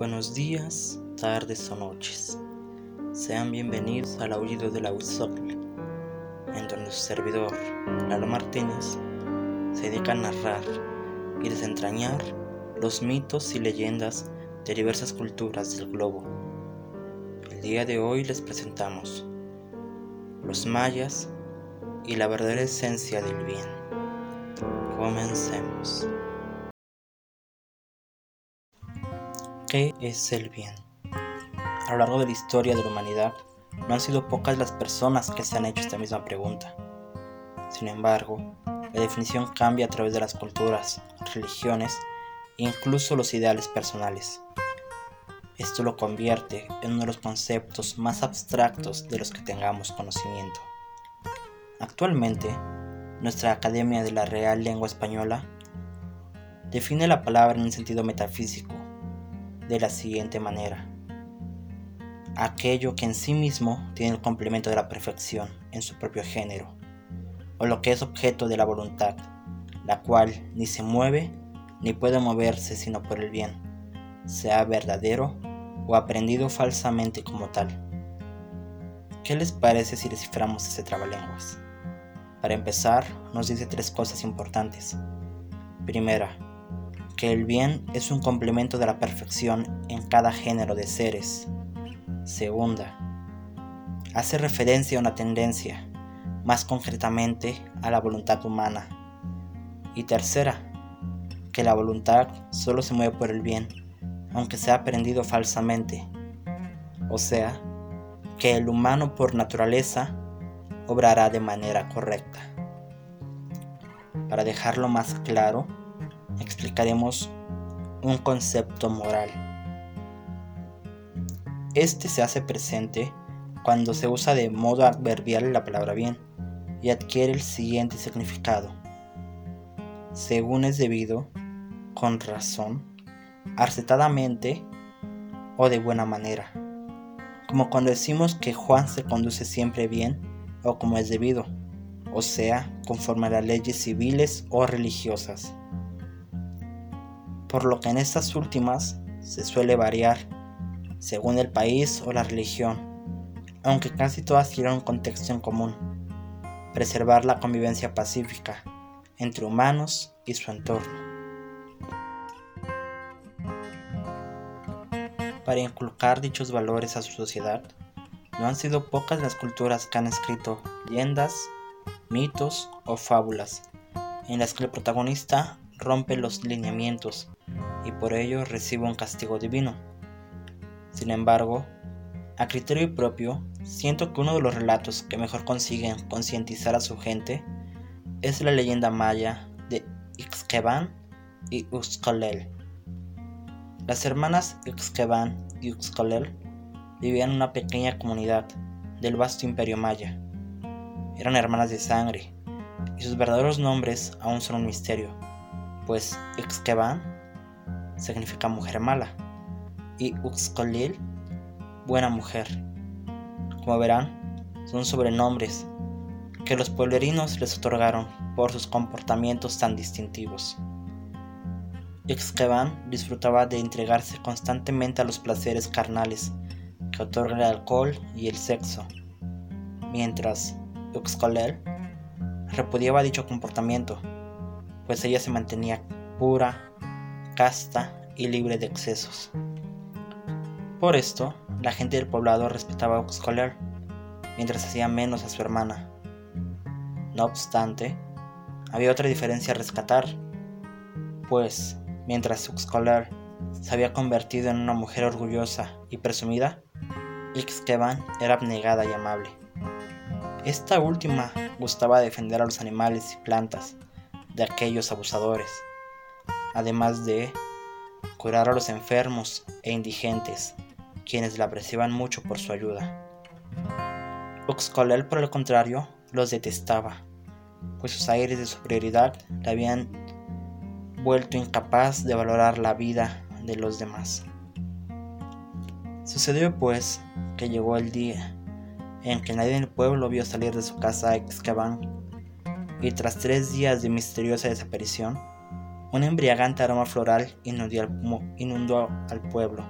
Buenos días, tardes o noches. Sean bienvenidos al Aullido de la Huizotl, en donde su servidor, Lalo Martínez, se dedica a narrar y desentrañar los mitos y leyendas de diversas culturas del globo. El día de hoy les presentamos los mayas y la verdadera esencia del bien. Comencemos. ¿Qué es el bien? A lo largo de la historia de la humanidad, no han sido pocas las personas que se han hecho esta misma pregunta. Sin embargo, la definición cambia a través de las culturas, religiones e incluso los ideales personales. Esto lo convierte en uno de los conceptos más abstractos de los que tengamos conocimiento. Actualmente, nuestra Academia de la Real Lengua Española define la palabra en un sentido metafísico de la siguiente manera. Aquello que en sí mismo tiene el complemento de la perfección en su propio género, o lo que es objeto de la voluntad, la cual ni se mueve ni puede moverse sino por el bien, sea verdadero o aprendido falsamente como tal. ¿Qué les parece si desciframos ese trabalenguas? Para empezar, nos dice tres cosas importantes. Primera, que el bien es un complemento de la perfección en cada género de seres. Segunda, hace referencia a una tendencia, más concretamente a la voluntad humana. Y tercera, que la voluntad solo se mueve por el bien, aunque sea aprendido falsamente. O sea, que el humano por naturaleza obrará de manera correcta. Para dejarlo más claro, explicaremos un concepto moral. Este se hace presente cuando se usa de modo adverbial la palabra bien y adquiere el siguiente significado. Según es debido, con razón, arcetadamente o de buena manera. Como cuando decimos que Juan se conduce siempre bien o como es debido, o sea, conforme a las leyes civiles o religiosas por lo que en estas últimas se suele variar según el país o la religión, aunque casi todas tienen un contexto en común, preservar la convivencia pacífica entre humanos y su entorno. Para inculcar dichos valores a su sociedad, no han sido pocas las culturas que han escrito leyendas, mitos o fábulas, en las que el protagonista rompe los lineamientos y por ello recibe un castigo divino. Sin embargo, a criterio propio, siento que uno de los relatos que mejor consiguen concientizar a su gente es la leyenda maya de Ixqueban y Uxcolel. Las hermanas Ixqueban y Uxcolel vivían en una pequeña comunidad del vasto imperio maya. Eran hermanas de sangre y sus verdaderos nombres aún son un misterio pues Ixqueban significa mujer mala y Uxcolil buena mujer. Como verán, son sobrenombres que los pueblerinos les otorgaron por sus comportamientos tan distintivos. Ixqueban disfrutaba de entregarse constantemente a los placeres carnales que otorga el alcohol y el sexo, mientras Uxcolel repudiaba dicho comportamiento pues ella se mantenía pura, casta y libre de excesos. Por esto, la gente del poblado respetaba a Uxcoler, mientras hacía menos a su hermana. No obstante, había otra diferencia a rescatar, pues mientras Uxcoler se había convertido en una mujer orgullosa y presumida, Ixqueban era abnegada y amable. Esta última gustaba defender a los animales y plantas, de aquellos abusadores, además de curar a los enfermos e indigentes, quienes la apreciaban mucho por su ayuda. Uxcolel, por el contrario, los detestaba, pues sus aires de superioridad le habían vuelto incapaz de valorar la vida de los demás. Sucedió pues que llegó el día en que nadie en el pueblo vio salir de su casa a Excaban y tras tres días de misteriosa desaparición, un embriagante aroma floral inundó al, pueblo.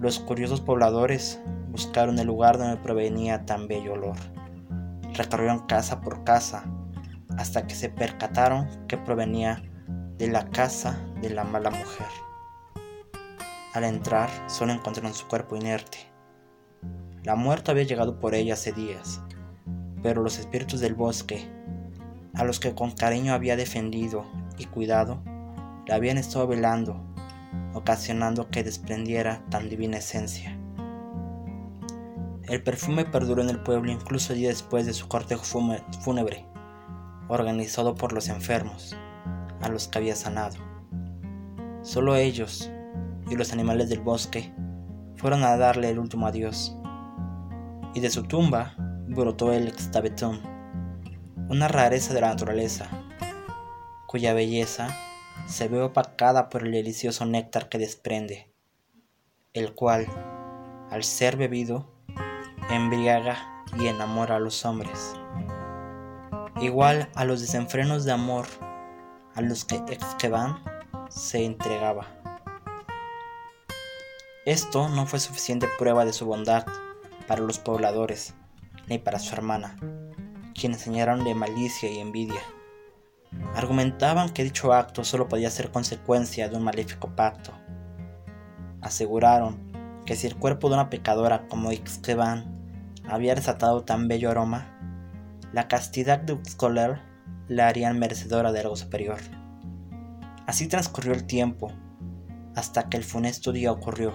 Los curiosos pobladores buscaron el lugar donde provenía tan bello olor. Recorrieron casa por casa hasta que se percataron que provenía de la casa de la mala mujer. Al entrar, solo encontraron su cuerpo inerte. La muerte había llegado por ella hace días, pero los espíritus del bosque, a los que con cariño había defendido y cuidado, la habían estado velando, ocasionando que desprendiera tan divina esencia. El perfume perduró en el pueblo incluso días después de su cortejo fúnebre, organizado por los enfermos, a los que había sanado. Solo ellos y los animales del bosque fueron a darle el último adiós, y de su tumba brotó el extabetón, una rareza de la naturaleza, cuya belleza se ve opacada por el delicioso néctar que desprende, el cual, al ser bebido, embriaga y enamora a los hombres. Igual a los desenfrenos de amor a los que Exqueban se entregaba. Esto no fue suficiente prueba de su bondad para los pobladores, ni para su hermana, quienes enseñaron de malicia y envidia. Argumentaban que dicho acto solo podía ser consecuencia de un maléfico pacto. Aseguraron que si el cuerpo de una pecadora como Ixqueban había desatado tan bello aroma, la castidad de Uxcoler la harían merecedora de algo superior. Así transcurrió el tiempo, hasta que el funesto día ocurrió.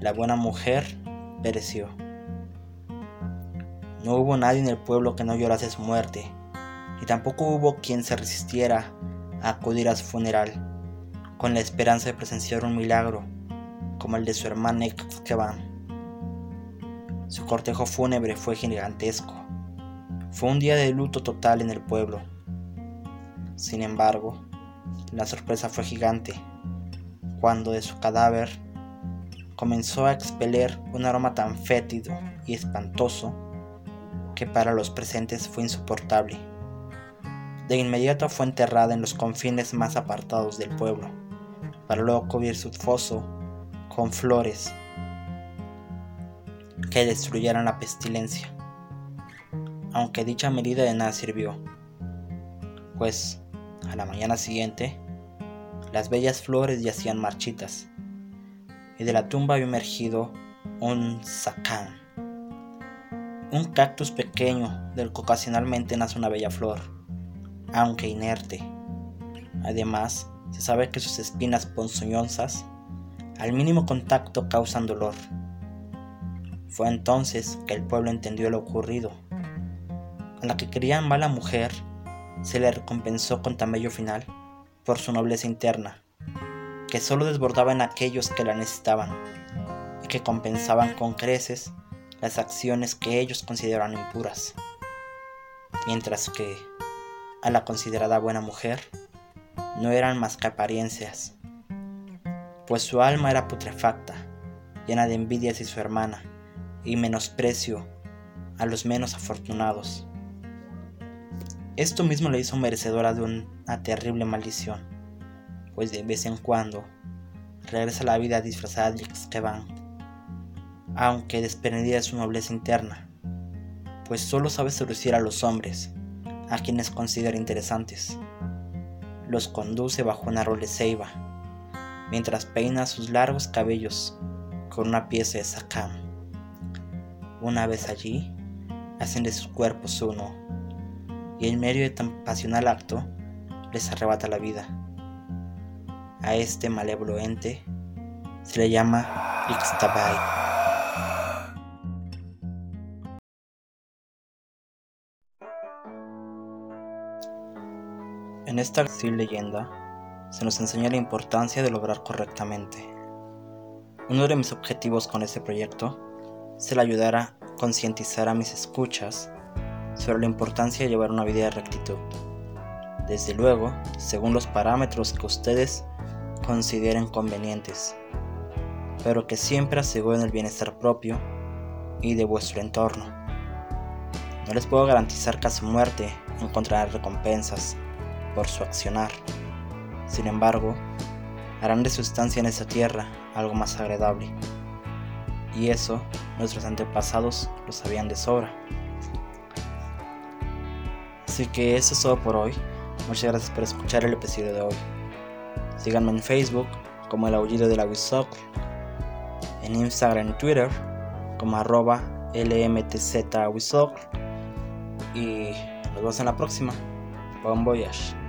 La buena mujer pereció. No hubo nadie en el pueblo que no llorase su muerte, y tampoco hubo quien se resistiera a acudir a su funeral, con la esperanza de presenciar un milagro, como el de su hermana Exqueban. Su cortejo fúnebre fue gigantesco. Fue un día de luto total en el pueblo. Sin embargo, la sorpresa fue gigante cuando de su cadáver comenzó a expeler un aroma tan fétido y espantoso que para los presentes fue insoportable. De inmediato fue enterrada en los confines más apartados del pueblo, para luego cubrir su foso con flores que destruyeran la pestilencia, aunque dicha medida de nada sirvió, pues a la mañana siguiente las bellas flores yacían marchitas y de la tumba había emergido un sacán, un cactus pequeño del que ocasionalmente nace una bella flor, aunque inerte. Además, se sabe que sus espinas ponzoñosas al mínimo contacto causan dolor fue entonces que el pueblo entendió lo ocurrido. A la que querían mala mujer se le recompensó con tan bello final por su nobleza interna, que solo desbordaba en aquellos que la necesitaban y que compensaban con creces las acciones que ellos consideraban impuras. Mientras que a la considerada buena mujer no eran más que apariencias, pues su alma era putrefacta, llena de envidias y su hermana y menosprecio a los menos afortunados. Esto mismo le hizo merecedora de una terrible maldición, pues de vez en cuando regresa a la vida disfrazada de Xkeban, aunque desprendida de su nobleza interna, pues solo sabe seducir a los hombres, a quienes considera interesantes. Los conduce bajo un árbol de ceiba, mientras peina sus largos cabellos con una pieza de sacam. Una vez allí, hacen de sus cuerpos uno, y en medio de tan pasional acto, les arrebata la vida. A este malévolo ente se le llama Ixtabay. En esta leyenda se nos enseña la importancia de lograr correctamente. Uno de mis objetivos con este proyecto se le ayudara a concientizar a mis escuchas sobre la importancia de llevar una vida de rectitud. Desde luego, según los parámetros que ustedes consideren convenientes, pero que siempre aseguren el bienestar propio y de vuestro entorno. No les puedo garantizar que a su muerte encontrarán recompensas por su accionar. Sin embargo, harán de su estancia en esta tierra algo más agradable. Y eso nuestros antepasados lo sabían de sobra. Así que eso es todo por hoy. Muchas gracias por escuchar el episodio de hoy. Síganme en Facebook como el aullido de la Wisocl, en Instagram y Twitter como arroba y nos vemos en la próxima. Bon voyage.